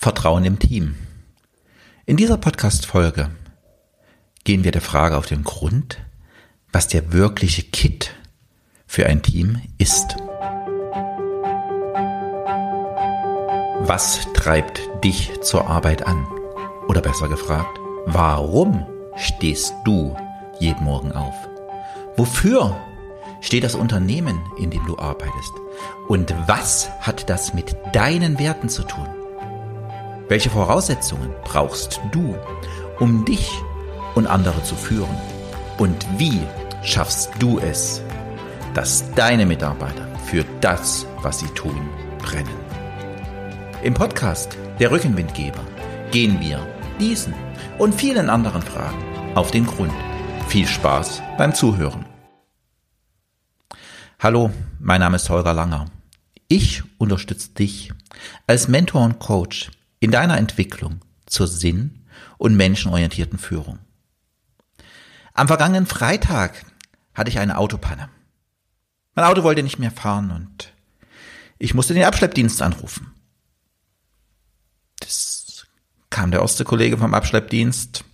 Vertrauen im Team. In dieser Podcast-Folge gehen wir der Frage auf den Grund, was der wirkliche Kit für ein Team ist. Was treibt dich zur Arbeit an? Oder besser gefragt, warum stehst du jeden Morgen auf? Wofür steht das Unternehmen, in dem du arbeitest? Und was hat das mit deinen Werten zu tun? Welche Voraussetzungen brauchst du, um dich und andere zu führen? Und wie schaffst du es, dass deine Mitarbeiter für das, was sie tun, brennen? Im Podcast Der Rückenwindgeber gehen wir diesen und vielen anderen Fragen auf den Grund. Viel Spaß beim Zuhören. Hallo, mein Name ist Holger Langer. Ich unterstütze dich als Mentor und Coach in deiner Entwicklung zur sinn- und menschenorientierten Führung. Am vergangenen Freitag hatte ich eine Autopanne. Mein Auto wollte nicht mehr fahren und ich musste den Abschleppdienst anrufen. Das kam der erste Kollege vom Abschleppdienst.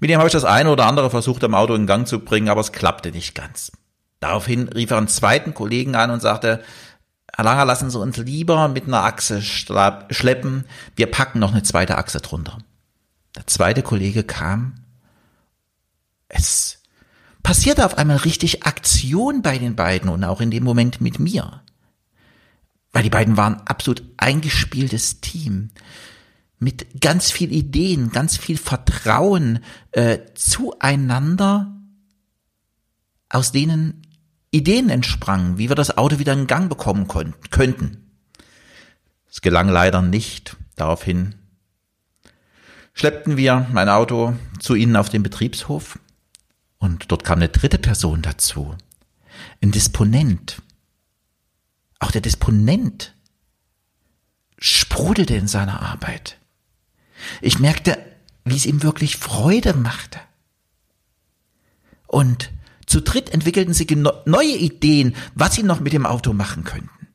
Mit dem habe ich das eine oder andere versucht, am Auto in Gang zu bringen, aber es klappte nicht ganz. Daraufhin rief er einen zweiten Kollegen an und sagte, Langer, lassen Sie uns lieber mit einer Achse schleppen. Wir packen noch eine zweite Achse drunter. Der zweite Kollege kam. Es passierte auf einmal richtig Aktion bei den beiden und auch in dem Moment mit mir. Weil die beiden waren absolut eingespieltes Team mit ganz viel Ideen, ganz viel Vertrauen äh, zueinander, aus denen Ideen entsprangen, wie wir das Auto wieder in Gang bekommen könnten. Es gelang leider nicht. Daraufhin schleppten wir mein Auto zu ihnen auf den Betriebshof und dort kam eine dritte Person dazu. Ein Disponent. Auch der Disponent sprudelte in seiner Arbeit. Ich merkte, wie es ihm wirklich Freude machte. Und zu dritt entwickelten sie neue Ideen, was sie noch mit dem Auto machen könnten.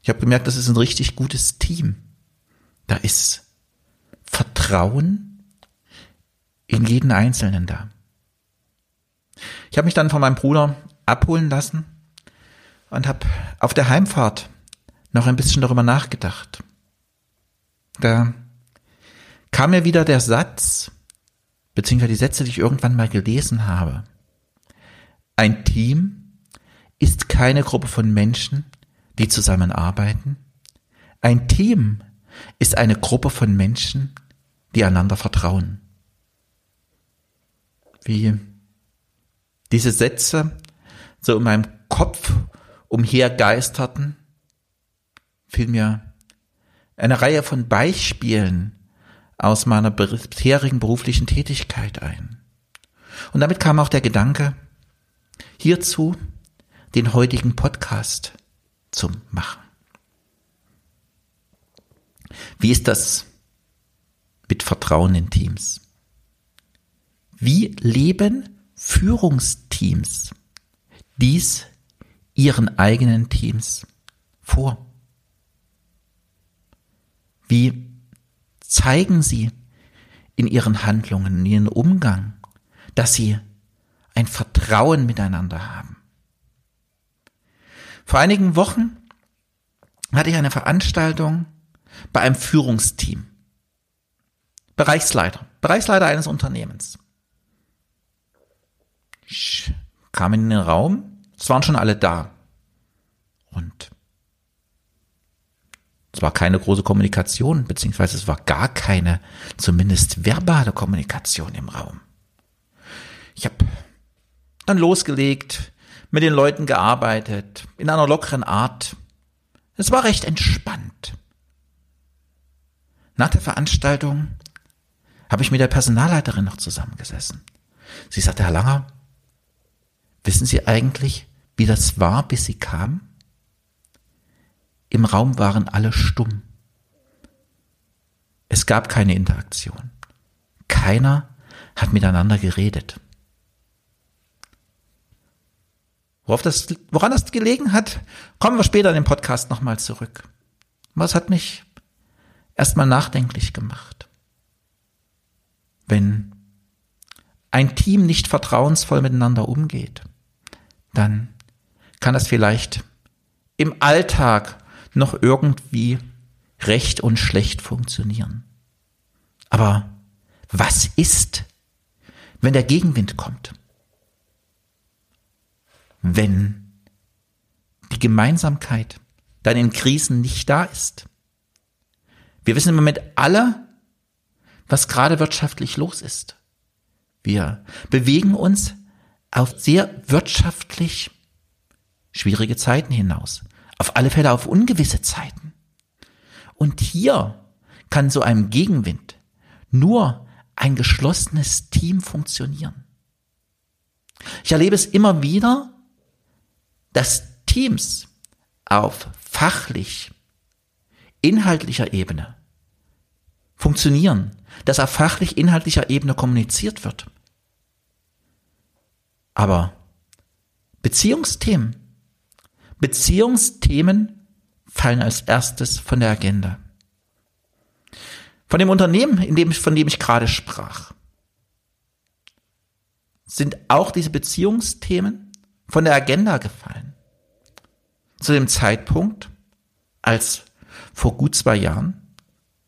Ich habe gemerkt, das ist ein richtig gutes Team. Da ist Vertrauen in jeden Einzelnen da. Ich habe mich dann von meinem Bruder abholen lassen und habe auf der Heimfahrt noch ein bisschen darüber nachgedacht. Da kam mir wieder der Satz, beziehungsweise die Sätze, die ich irgendwann mal gelesen habe. Ein Team ist keine Gruppe von Menschen, die zusammenarbeiten. Ein Team ist eine Gruppe von Menschen, die einander vertrauen. Wie diese Sätze so in meinem Kopf umhergeisterten, fiel mir eine Reihe von Beispielen aus meiner bisherigen beruflichen Tätigkeit ein. Und damit kam auch der Gedanke, hierzu den heutigen Podcast zu machen. Wie ist das mit Vertrauen in Teams? Wie leben Führungsteams dies ihren eigenen Teams vor? Wie zeigen sie in ihren Handlungen, in ihrem Umgang, dass sie ein Vertrauen miteinander haben. Vor einigen Wochen hatte ich eine Veranstaltung bei einem Führungsteam. Bereichsleiter, Bereichsleiter eines Unternehmens. Ich kam in den Raum, es waren schon alle da. Und es war keine große Kommunikation, beziehungsweise es war gar keine, zumindest verbale Kommunikation im Raum. Ich habe dann losgelegt, mit den Leuten gearbeitet, in einer lockeren Art. Es war recht entspannt. Nach der Veranstaltung habe ich mit der Personalleiterin noch zusammengesessen. Sie sagte, Herr Langer, wissen Sie eigentlich, wie das war, bis Sie kamen? Im Raum waren alle stumm. Es gab keine Interaktion. Keiner hat miteinander geredet. Worauf das, woran das gelegen hat, kommen wir später in dem Podcast nochmal zurück. Was hat mich erstmal nachdenklich gemacht? Wenn ein Team nicht vertrauensvoll miteinander umgeht, dann kann das vielleicht im Alltag noch irgendwie recht und schlecht funktionieren. Aber was ist, wenn der Gegenwind kommt? Wenn die Gemeinsamkeit dann in Krisen nicht da ist? Wir wissen im Moment alle, was gerade wirtschaftlich los ist. Wir bewegen uns auf sehr wirtschaftlich schwierige Zeiten hinaus. Auf alle Fälle auf ungewisse Zeiten. Und hier kann so einem Gegenwind nur ein geschlossenes Team funktionieren. Ich erlebe es immer wieder, dass Teams auf fachlich, inhaltlicher Ebene funktionieren, dass auf fachlich, inhaltlicher Ebene kommuniziert wird. Aber Beziehungsthemen, Beziehungsthemen fallen als erstes von der Agenda. Von dem Unternehmen, in dem, von dem ich gerade sprach, sind auch diese Beziehungsthemen von der Agenda gefallen. Zu dem Zeitpunkt, als vor gut zwei Jahren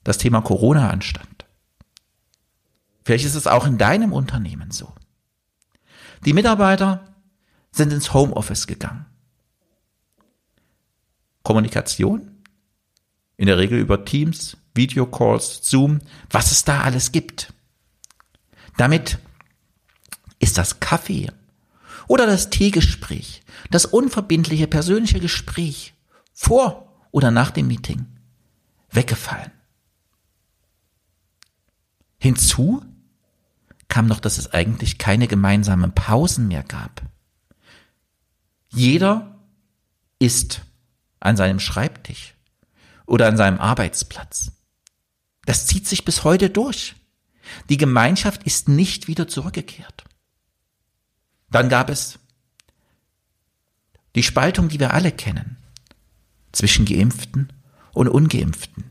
das Thema Corona anstand. Vielleicht ist es auch in deinem Unternehmen so. Die Mitarbeiter sind ins Homeoffice gegangen. Kommunikation, in der Regel über Teams, Videocalls, Zoom, was es da alles gibt. Damit ist das Kaffee oder das Teegespräch, das unverbindliche persönliche Gespräch vor oder nach dem Meeting weggefallen. Hinzu kam noch, dass es eigentlich keine gemeinsamen Pausen mehr gab. Jeder ist an seinem Schreibtisch oder an seinem Arbeitsplatz. Das zieht sich bis heute durch. Die Gemeinschaft ist nicht wieder zurückgekehrt. Dann gab es die Spaltung, die wir alle kennen, zwischen Geimpften und Ungeimpften.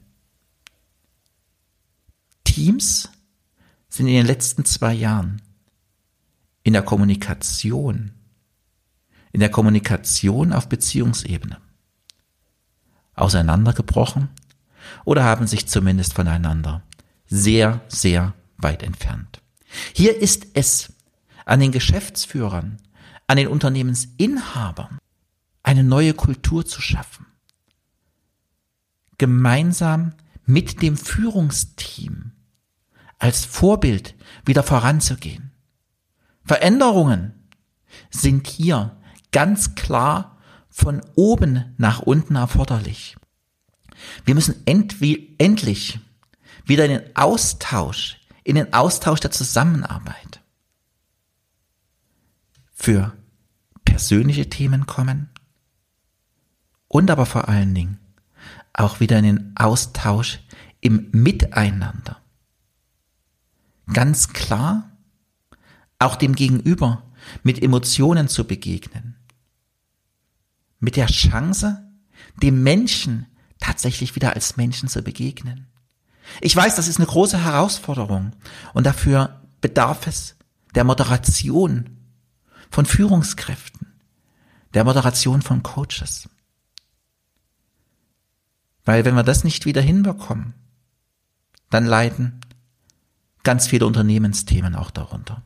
Teams sind in den letzten zwei Jahren in der Kommunikation, in der Kommunikation auf Beziehungsebene auseinandergebrochen oder haben sich zumindest voneinander sehr, sehr weit entfernt. Hier ist es an den Geschäftsführern, an den Unternehmensinhabern, eine neue Kultur zu schaffen. Gemeinsam mit dem Führungsteam als Vorbild wieder voranzugehen. Veränderungen sind hier ganz klar von oben nach unten erforderlich. Wir müssen endlich wieder in den Austausch, in den Austausch der Zusammenarbeit für persönliche Themen kommen und aber vor allen Dingen auch wieder in den Austausch im Miteinander. Ganz klar, auch dem Gegenüber mit Emotionen zu begegnen. Mit der Chance, dem Menschen tatsächlich wieder als Menschen zu begegnen. Ich weiß, das ist eine große Herausforderung und dafür bedarf es der Moderation von Führungskräften, der Moderation von Coaches. Weil wenn wir das nicht wieder hinbekommen, dann leiden ganz viele Unternehmensthemen auch darunter.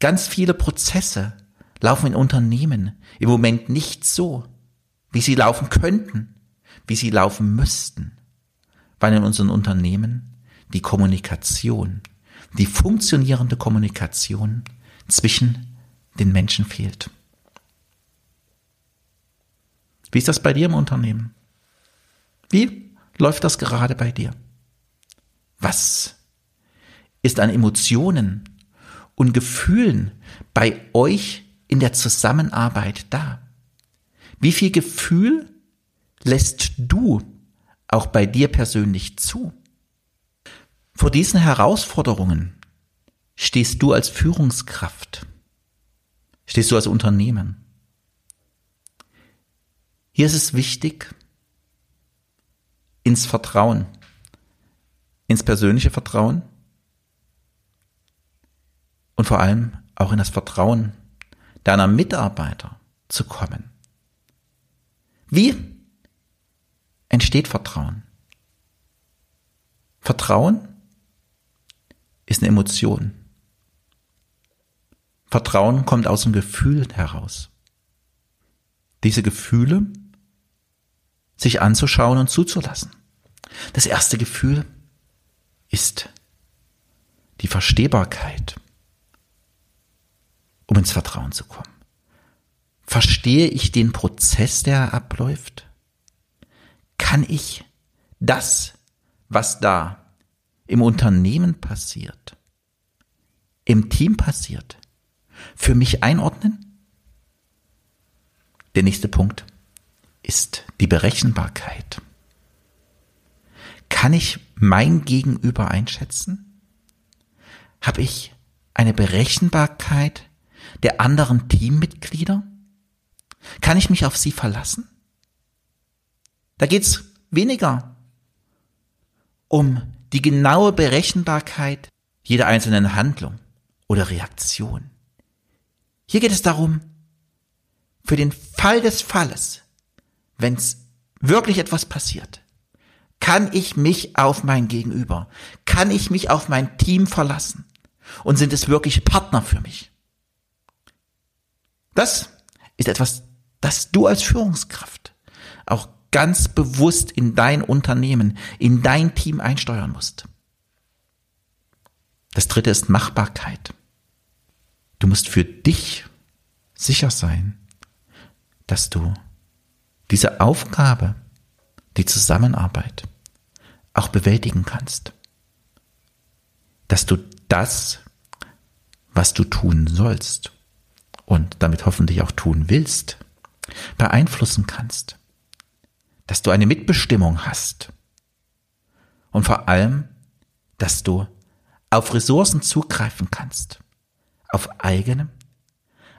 Ganz viele Prozesse laufen in Unternehmen im Moment nicht so, wie sie laufen könnten wie sie laufen müssten, weil in unseren Unternehmen die Kommunikation, die funktionierende Kommunikation zwischen den Menschen fehlt. Wie ist das bei dir im Unternehmen? Wie läuft das gerade bei dir? Was ist an Emotionen und Gefühlen bei euch in der Zusammenarbeit da? Wie viel Gefühl lässt du auch bei dir persönlich zu? Vor diesen Herausforderungen stehst du als Führungskraft, stehst du als Unternehmen. Hier ist es wichtig, ins Vertrauen, ins persönliche Vertrauen und vor allem auch in das Vertrauen deiner Mitarbeiter zu kommen. Wie entsteht Vertrauen? Vertrauen ist eine Emotion. Vertrauen kommt aus dem Gefühl heraus. Diese Gefühle sich anzuschauen und zuzulassen. Das erste Gefühl ist die Verstehbarkeit, um ins Vertrauen zu kommen. Verstehe ich den Prozess, der abläuft? Kann ich das, was da im Unternehmen passiert, im Team passiert, für mich einordnen? Der nächste Punkt ist die Berechenbarkeit. Kann ich mein Gegenüber einschätzen? Habe ich eine Berechenbarkeit der anderen Teammitglieder? Kann ich mich auf sie verlassen? Da geht's weniger um die genaue Berechenbarkeit jeder einzelnen Handlung oder Reaktion. Hier geht es darum, für den Fall des Falles, wenn es wirklich etwas passiert, kann ich mich auf mein Gegenüber, kann ich mich auf mein Team verlassen und sind es wirklich Partner für mich? Das ist etwas, das du als Führungskraft auch ganz bewusst in dein Unternehmen, in dein Team einsteuern musst. Das dritte ist Machbarkeit. Du musst für dich sicher sein, dass du diese Aufgabe, die Zusammenarbeit auch bewältigen kannst. Dass du das, was du tun sollst und damit hoffentlich auch tun willst, beeinflussen kannst dass du eine Mitbestimmung hast und vor allem, dass du auf Ressourcen zugreifen kannst, auf eigene,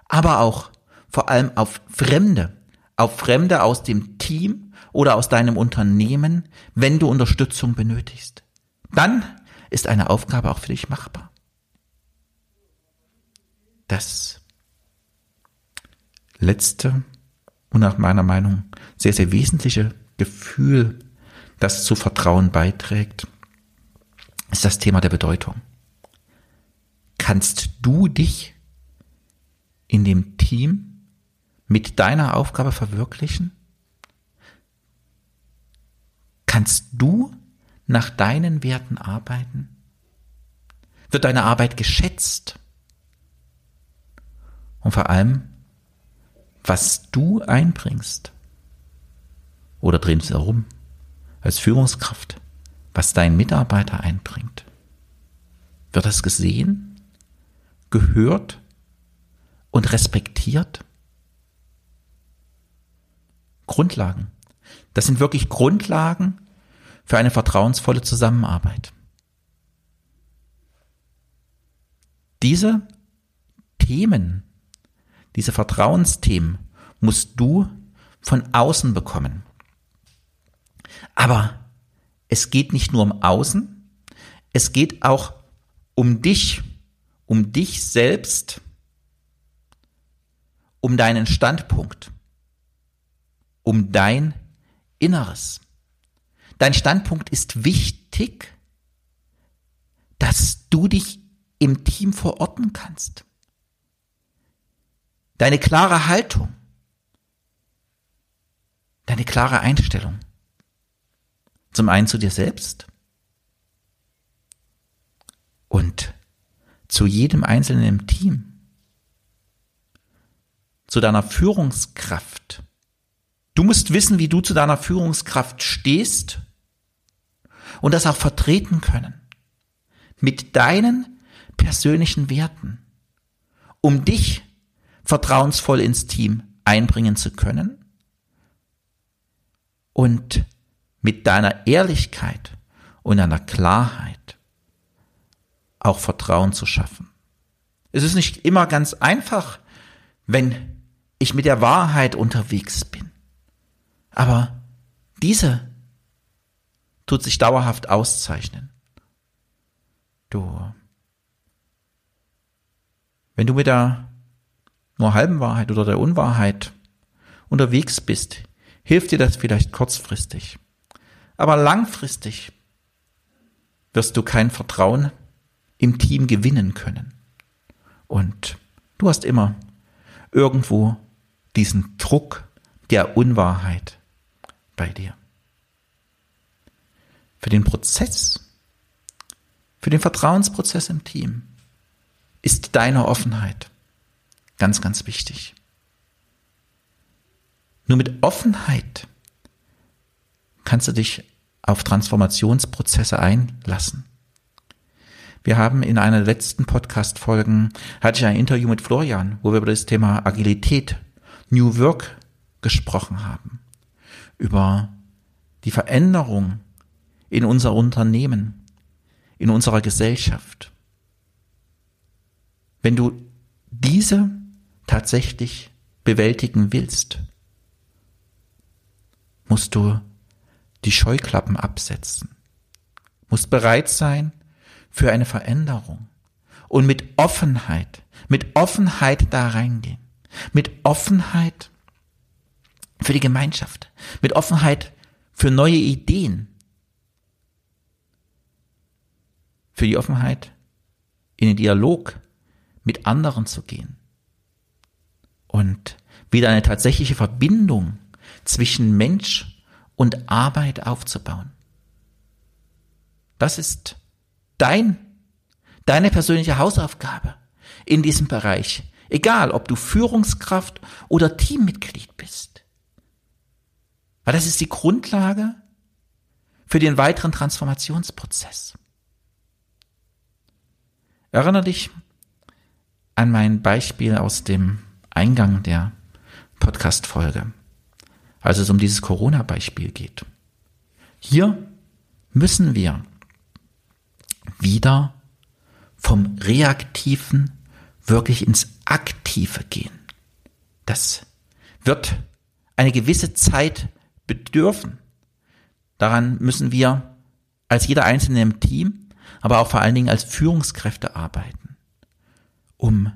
aber auch vor allem auf Fremde, auf Fremde aus dem Team oder aus deinem Unternehmen, wenn du Unterstützung benötigst. Dann ist eine Aufgabe auch für dich machbar. Das letzte und nach meiner Meinung sehr, sehr wesentliche Gefühl, das zu Vertrauen beiträgt, ist das Thema der Bedeutung. Kannst du dich in dem Team mit deiner Aufgabe verwirklichen? Kannst du nach deinen Werten arbeiten? Wird deine Arbeit geschätzt? Und vor allem, was du einbringst, oder drehen es herum, als Führungskraft, was dein Mitarbeiter einbringt, wird das gesehen, gehört und respektiert? Grundlagen. Das sind wirklich Grundlagen für eine vertrauensvolle Zusammenarbeit. Diese Themen, diese Vertrauensthemen musst du von außen bekommen. Aber es geht nicht nur um Außen, es geht auch um dich, um dich selbst, um deinen Standpunkt, um dein Inneres. Dein Standpunkt ist wichtig, dass du dich im Team verorten kannst. Deine klare Haltung, deine klare Einstellung. Zum einen zu dir selbst und zu jedem Einzelnen im Team, zu deiner Führungskraft. Du musst wissen, wie du zu deiner Führungskraft stehst und das auch vertreten können. Mit deinen persönlichen Werten, um dich vertrauensvoll ins Team einbringen zu können und mit deiner Ehrlichkeit und deiner Klarheit auch Vertrauen zu schaffen. Es ist nicht immer ganz einfach, wenn ich mit der Wahrheit unterwegs bin. Aber diese tut sich dauerhaft auszeichnen. Du, wenn du mit der nur halben Wahrheit oder der Unwahrheit unterwegs bist, hilft dir das vielleicht kurzfristig. Aber langfristig wirst du kein Vertrauen im Team gewinnen können. Und du hast immer irgendwo diesen Druck der Unwahrheit bei dir. Für den Prozess, für den Vertrauensprozess im Team ist deine Offenheit ganz, ganz wichtig. Nur mit Offenheit kannst du dich auf Transformationsprozesse einlassen. Wir haben in einer der letzten Podcast-Folgen, hatte ich ein Interview mit Florian, wo wir über das Thema Agilität, New Work gesprochen haben. Über die Veränderung in unser Unternehmen, in unserer Gesellschaft. Wenn du diese tatsächlich bewältigen willst, musst du die Scheuklappen absetzen, musst bereit sein für eine Veränderung und mit Offenheit, mit Offenheit da reingehen, mit Offenheit für die Gemeinschaft, mit Offenheit für neue Ideen, für die Offenheit in den Dialog mit anderen zu gehen und wieder eine tatsächliche Verbindung zwischen Mensch und Arbeit aufzubauen. Das ist dein, deine persönliche Hausaufgabe in diesem Bereich. Egal, ob du Führungskraft oder Teammitglied bist. Weil das ist die Grundlage für den weiteren Transformationsprozess. Erinnere dich an mein Beispiel aus dem Eingang der Podcast-Folge als es um dieses Corona-Beispiel geht. Hier müssen wir wieder vom Reaktiven wirklich ins Aktive gehen. Das wird eine gewisse Zeit bedürfen. Daran müssen wir als jeder Einzelne im Team, aber auch vor allen Dingen als Führungskräfte arbeiten, um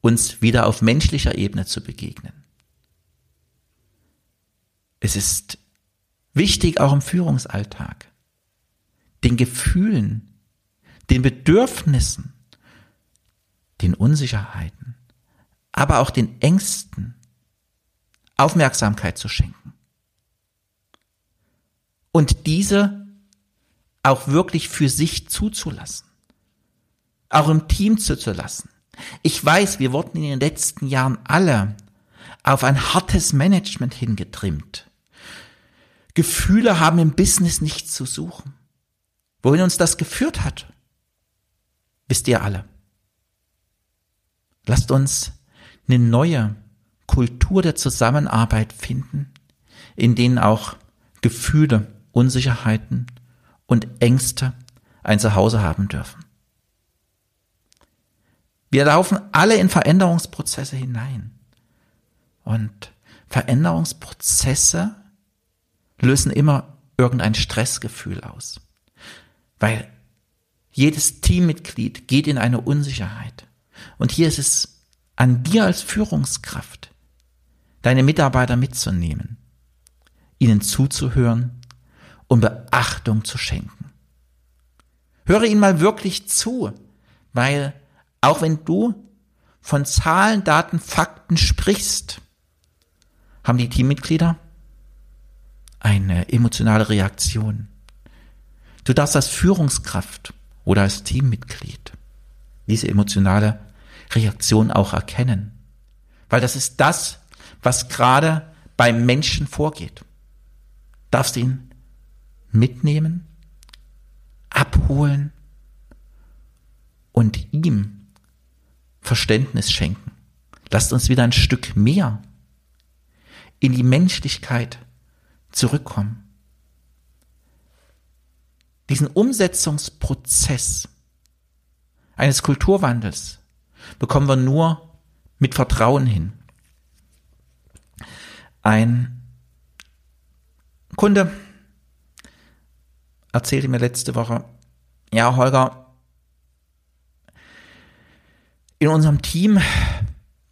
uns wieder auf menschlicher Ebene zu begegnen. Es ist wichtig auch im Führungsalltag, den Gefühlen, den Bedürfnissen, den Unsicherheiten, aber auch den Ängsten Aufmerksamkeit zu schenken. Und diese auch wirklich für sich zuzulassen. Auch im Team zuzulassen. Ich weiß, wir wurden in den letzten Jahren alle auf ein hartes Management hingetrimmt. Gefühle haben im Business nichts zu suchen. Wohin uns das geführt hat, wisst ihr alle. Lasst uns eine neue Kultur der Zusammenarbeit finden, in denen auch Gefühle, Unsicherheiten und Ängste ein Zuhause haben dürfen. Wir laufen alle in Veränderungsprozesse hinein. Und Veränderungsprozesse lösen immer irgendein Stressgefühl aus. Weil jedes Teammitglied geht in eine Unsicherheit. Und hier ist es an dir als Führungskraft, deine Mitarbeiter mitzunehmen, ihnen zuzuhören und Beachtung zu schenken. Höre ihnen mal wirklich zu, weil auch wenn du von Zahlen, Daten, Fakten sprichst, haben die Teammitglieder eine emotionale Reaktion. Du darfst als Führungskraft oder als Teammitglied diese emotionale Reaktion auch erkennen. Weil das ist das, was gerade beim Menschen vorgeht. Darfst ihn mitnehmen, abholen und ihm Verständnis schenken. Lasst uns wieder ein Stück mehr in die Menschlichkeit zurückkommen. Diesen Umsetzungsprozess eines Kulturwandels bekommen wir nur mit Vertrauen hin. Ein Kunde erzählte mir letzte Woche, ja, Holger, in unserem Team,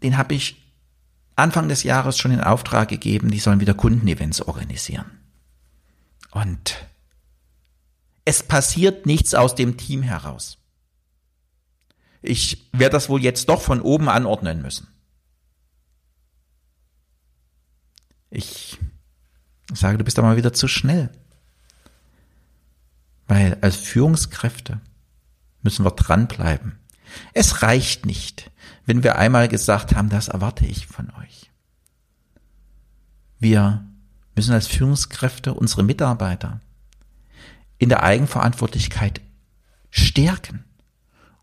den habe ich Anfang des Jahres schon in Auftrag gegeben, die sollen wieder Kundenevents organisieren. Und es passiert nichts aus dem Team heraus. Ich werde das wohl jetzt doch von oben anordnen müssen. Ich sage, du bist aber mal wieder zu schnell. Weil als Führungskräfte müssen wir dranbleiben. Es reicht nicht, wenn wir einmal gesagt haben, das erwarte ich von euch. Wir müssen als Führungskräfte unsere Mitarbeiter in der Eigenverantwortlichkeit stärken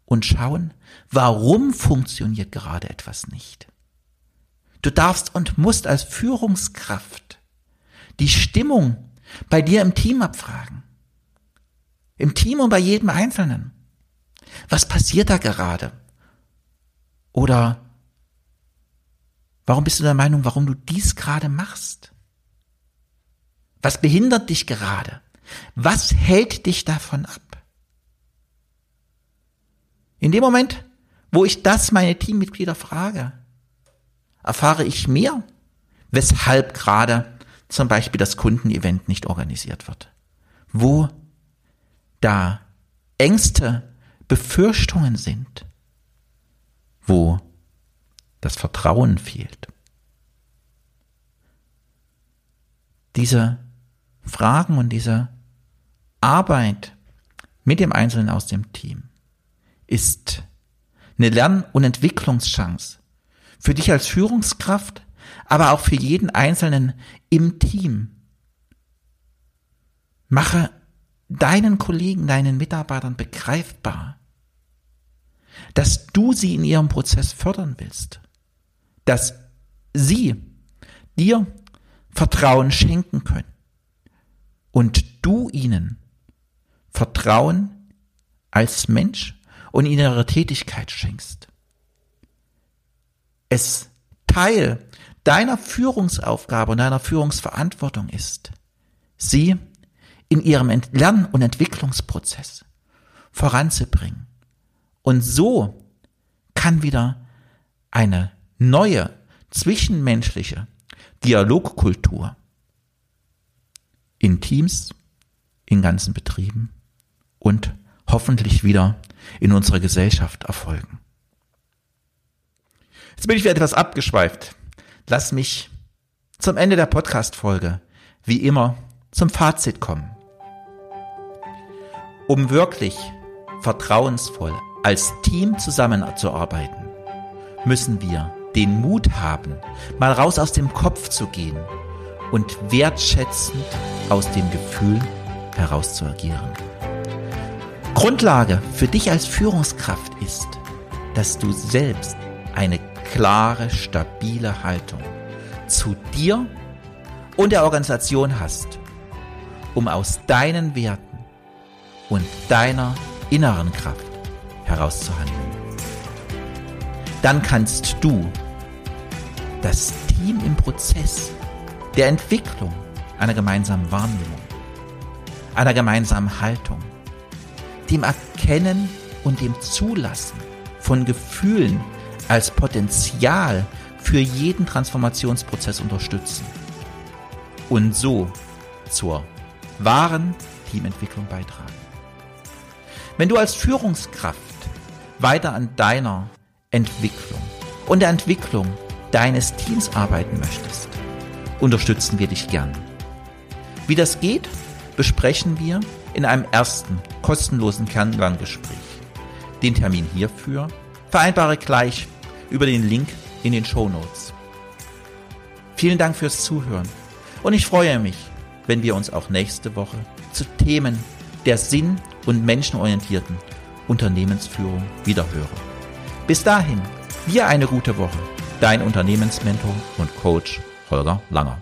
und schauen, warum funktioniert gerade etwas nicht. Du darfst und musst als Führungskraft die Stimmung bei dir im Team abfragen. Im Team und bei jedem Einzelnen. Was passiert da gerade? Oder warum bist du der Meinung, warum du dies gerade machst? Was behindert dich gerade? Was hält dich davon ab? In dem Moment, wo ich das meine Teammitglieder frage, erfahre ich mehr, weshalb gerade zum Beispiel das Kundenevent nicht organisiert wird. Wo da Ängste, Befürchtungen sind, wo das Vertrauen fehlt. Diese Fragen und diese Arbeit mit dem Einzelnen aus dem Team ist eine Lern- und Entwicklungschance für dich als Führungskraft, aber auch für jeden Einzelnen im Team. Mache deinen Kollegen, deinen Mitarbeitern begreifbar, dass du sie in ihrem Prozess fördern willst, dass sie dir Vertrauen schenken können und du ihnen Vertrauen als Mensch und in ihre Tätigkeit schenkst. Es Teil deiner Führungsaufgabe und deiner Führungsverantwortung ist, sie in ihrem Lern- und Entwicklungsprozess voranzubringen. Und so kann wieder eine neue zwischenmenschliche Dialogkultur in Teams, in ganzen Betrieben und hoffentlich wieder in unserer Gesellschaft erfolgen. Jetzt bin ich wieder etwas abgeschweift. Lass mich zum Ende der Podcast-Folge wie immer zum Fazit kommen. Um wirklich vertrauensvoll als Team zusammenzuarbeiten, müssen wir den Mut haben, mal raus aus dem Kopf zu gehen und wertschätzend aus dem Gefühl heraus zu agieren. Grundlage für dich als Führungskraft ist, dass du selbst eine klare, stabile Haltung zu dir und der Organisation hast, um aus deinen Werten und deiner inneren Kraft herauszuhandeln. Dann kannst du das Team im Prozess der Entwicklung einer gemeinsamen Wahrnehmung, einer gemeinsamen Haltung, dem Erkennen und dem Zulassen von Gefühlen als Potenzial für jeden Transformationsprozess unterstützen und so zur wahren Teamentwicklung beitragen. Wenn du als Führungskraft weiter an deiner Entwicklung und der Entwicklung deines Teams arbeiten möchtest, unterstützen wir dich gern. Wie das geht, besprechen wir in einem ersten kostenlosen Kennenlerngespräch. Den Termin hierfür vereinbare gleich über den Link in den Show Notes. Vielen Dank fürs Zuhören und ich freue mich, wenn wir uns auch nächste Woche zu Themen der sinn- und menschenorientierten Unternehmensführung wiederhören. Bis dahin, dir eine gute Woche. Dein Unternehmensmentor und Coach Holger Langer.